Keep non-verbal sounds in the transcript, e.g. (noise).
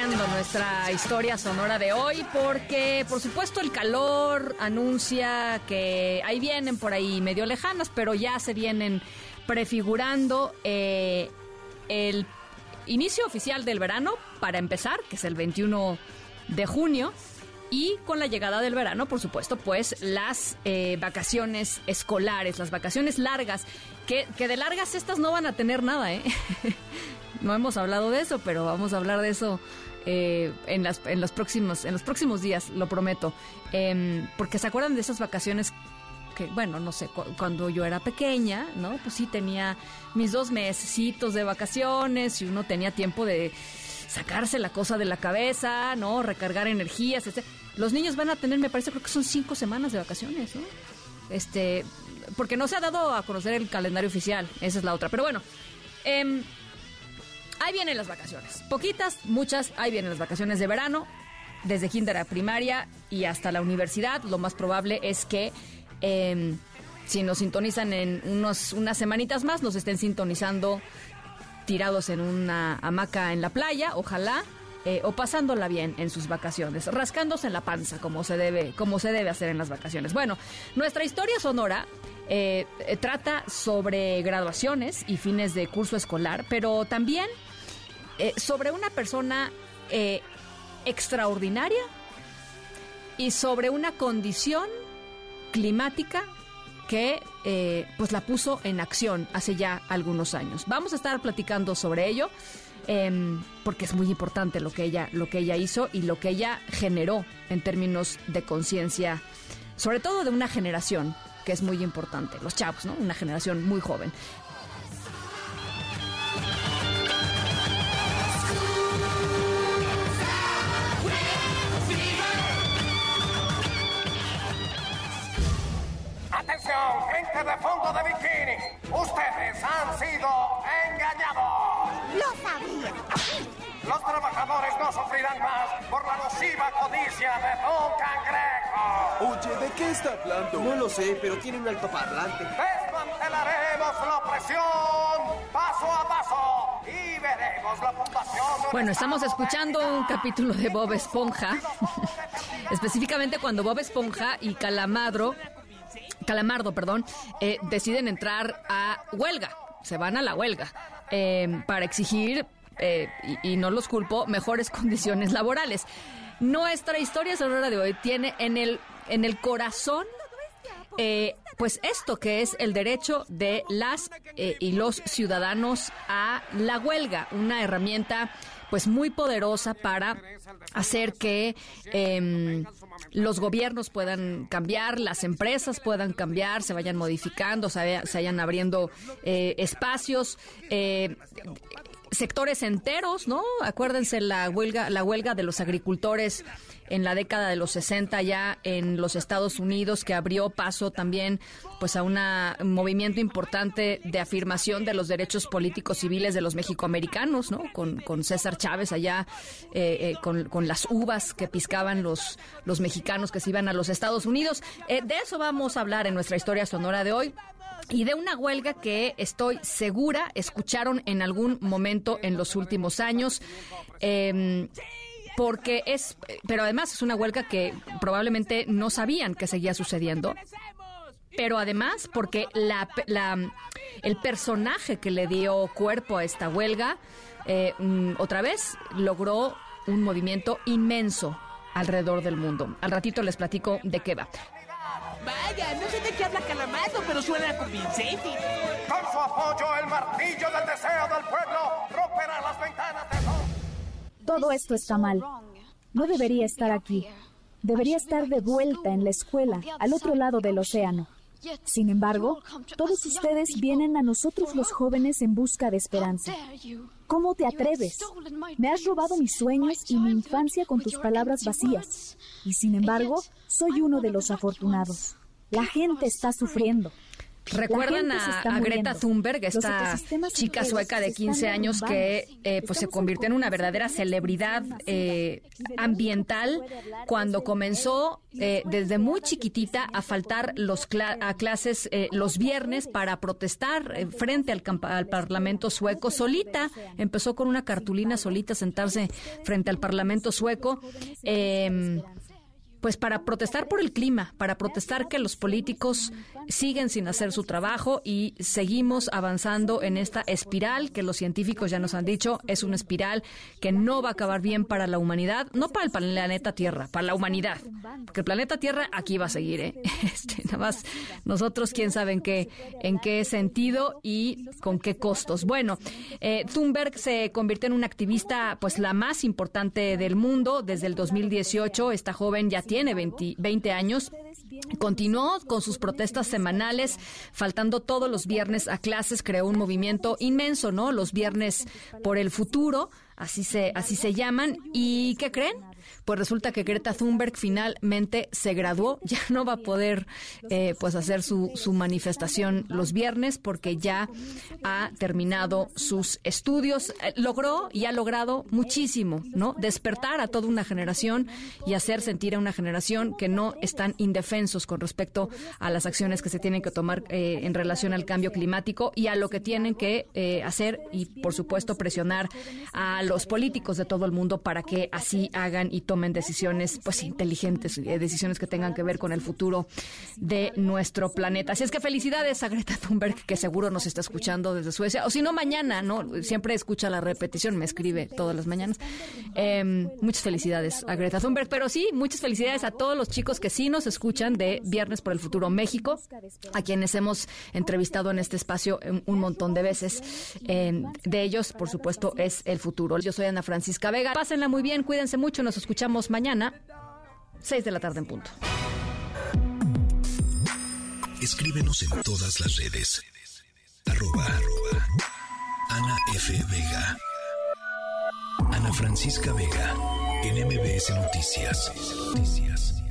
Nuestra historia sonora de hoy porque, por supuesto, el calor anuncia que ahí vienen por ahí medio lejanas, pero ya se vienen prefigurando eh, el inicio oficial del verano para empezar, que es el 21 de junio. Y con la llegada del verano, por supuesto, pues las eh, vacaciones escolares, las vacaciones largas, que, que de largas estas no van a tener nada, ¿eh? (laughs) no hemos hablado de eso, pero vamos a hablar de eso eh, en, las, en, los próximos, en los próximos días, lo prometo. Em, porque se acuerdan de esas vacaciones que, bueno, no sé, cuando yo era pequeña, ¿no? Pues sí tenía mis dos mesecitos de vacaciones y uno tenía tiempo de sacarse la cosa de la cabeza, ¿no? Recargar energías, etc. Los niños van a tener, me parece, creo que son cinco semanas de vacaciones, ¿no? Este, porque no se ha dado a conocer el calendario oficial, esa es la otra. Pero bueno, eh, ahí vienen las vacaciones. Poquitas, muchas, ahí vienen las vacaciones de verano, desde kinder a primaria y hasta la universidad. Lo más probable es que em, si nos sintonizan en unos, unas semanitas más, nos estén sintonizando tirados en una hamaca en la playa, ojalá. Eh, o pasándola bien en sus vacaciones, rascándose en la panza como se debe, como se debe hacer en las vacaciones. Bueno, nuestra historia sonora eh, trata sobre graduaciones y fines de curso escolar, pero también eh, sobre una persona extraordinaria y sobre una condición climática que eh, pues la puso en acción hace ya algunos años. Vamos a estar platicando sobre ello em, porque es muy importante lo que ella lo que ella hizo y lo que ella generó en términos de conciencia, sobre todo de una generación que es muy importante, los chavos, ¿no? Una generación muy joven. Sufrirán más por la nociva codicia de Don Cangrejo. Oye, ¿de qué está hablando? No lo sé, pero tiene un altoparlante. Desmantelaremos la opresión paso a paso y veremos la fundación. Bueno, estamos escuchando un capítulo de Bob Esponja. Específicamente cuando Bob Esponja y Calamadro Calamardo, perdón, eh, deciden entrar a huelga, se van a la huelga eh, para exigir, eh, y, no los culpo, mejores (laughs) condiciones laborales. Nuestra historia sonora de hoy tiene en el, en el corazón pues esto que es el derecho de las y los ciudadanos a la huelga, una herramienta pues muy poderosa para hacer que eh, los gobiernos puedan cambiar, las empresas puedan cambiar, se vayan modificando, se, vayan abriendo eh, espacios. Sectores enteros, ¿no? Acuérdense la huelga, la huelga de los agricultores en la década de los 60 ya en los Estados Unidos que abrió paso también pues a un movimiento importante de afirmación de los derechos políticos civiles de los mexicoamericanos, ¿no? Con, con César Chávez allá, eh, eh, con, con, las uvas que piscaban los, los mexicanos que se iban a los Estados Unidos. Eh, de eso vamos a hablar en nuestra historia sonora de hoy y de una huelga que estoy segura escucharon en algún momento en los últimos años. Eh, porque es, pero además es una huelga que probablemente no sabían que seguía sucediendo. Pero además, porque la, el personaje que le dio cuerpo a esta huelga, eh, mm, otra vez, logró un movimiento inmenso alrededor del mundo. Al ratito les platico de qué va. Vaya, no sé de qué habla Calamardo, pero suena convincente. Con su apoyo, el martillo del deseo del pueblo romperá las ventanas de... Todo esto está mal. No debería estar aquí. Debería estar de vuelta en la escuela, al otro lado del océano. Sin embargo, todos ustedes vienen a nosotros los jóvenes en busca de esperanza. ¿Cómo te atreves? Me has robado mis sueños y mi infancia con tus palabras vacías. Y sin embargo, soy uno de los afortunados. La gente está sufriendo. ¿Recuerdan a, Greta Thunberg, esta chica sueca de 15 años que eh, pues se convirtió en una verdadera celebridad eh, ambiental cuando comenzó eh, desde muy chiquitita a faltar los a clases los viernes para protestar frente al, al, Parlamento sueco solita? Empezó con una cartulina solita sentarse frente al Parlamento sueco. Pues para protestar por el clima, para protestar que los políticos siguen sin hacer su trabajo y seguimos avanzando en esta espiral que los científicos ya nos han dicho es una espiral que no va a acabar bien para la humanidad, no para el planeta Tierra, para la humanidad, porque el planeta Tierra aquí va a seguir, ¿eh? (laughs) Este, nada más nosotros quién sabe en qué, en qué sentido y con qué costos. Bueno, eh, Thunberg se convirtió en una activista, pues la más importante del mundo desde el 2018. Esta joven ya tiene 20, años. Continuó con sus protestas semanales, faltando todos los viernes a clases, creó un movimiento inmenso, ¿no? Los viernes por el futuro, así se, así se llaman. ¿Y qué creen? pues resulta que Greta Thunberg finalmente se graduó, (laughs) ya no va a poder eh, pues hacer su, su manifestación los viernes porque ya ha terminado sus estudios, eh, logró y ha logrado muchísimo, ¿no? Despertar a toda una generación y hacer sentir a una generación que no están indefensos con respecto a las acciones que se tienen que tomar eh, en relación al cambio climático y a lo que tienen que hacer y por supuesto presionar a los políticos de todo el mundo para que así hagan y tomen decisiones pues inteligentes, eh, decisiones que tengan que ver con el futuro de nuestro planeta. Así es que felicidades a Greta Thunberg, que seguro nos está escuchando desde Suecia, o si no mañana, ¿no? Siempre escucha la repetición, me escribe todas las mañanas. Em, muchas felicidades a Greta Thunberg, pero sí, muchas felicidades a todos los chicos que sí nos escuchan de Viernes por el Futuro México, a quienes hemos entrevistado en este espacio un montón de veces. De ellos, por supuesto, es el futuro. Yo soy Ana Francisca Vega. Pásenla muy bien, cuídense mucho, nos escuchamos mañana, 6 de la tarde en punto. Escríbenos en todas las redes. Arroba, Ana F. Vega. Ana Francisca Vega. En MBS. Noticias.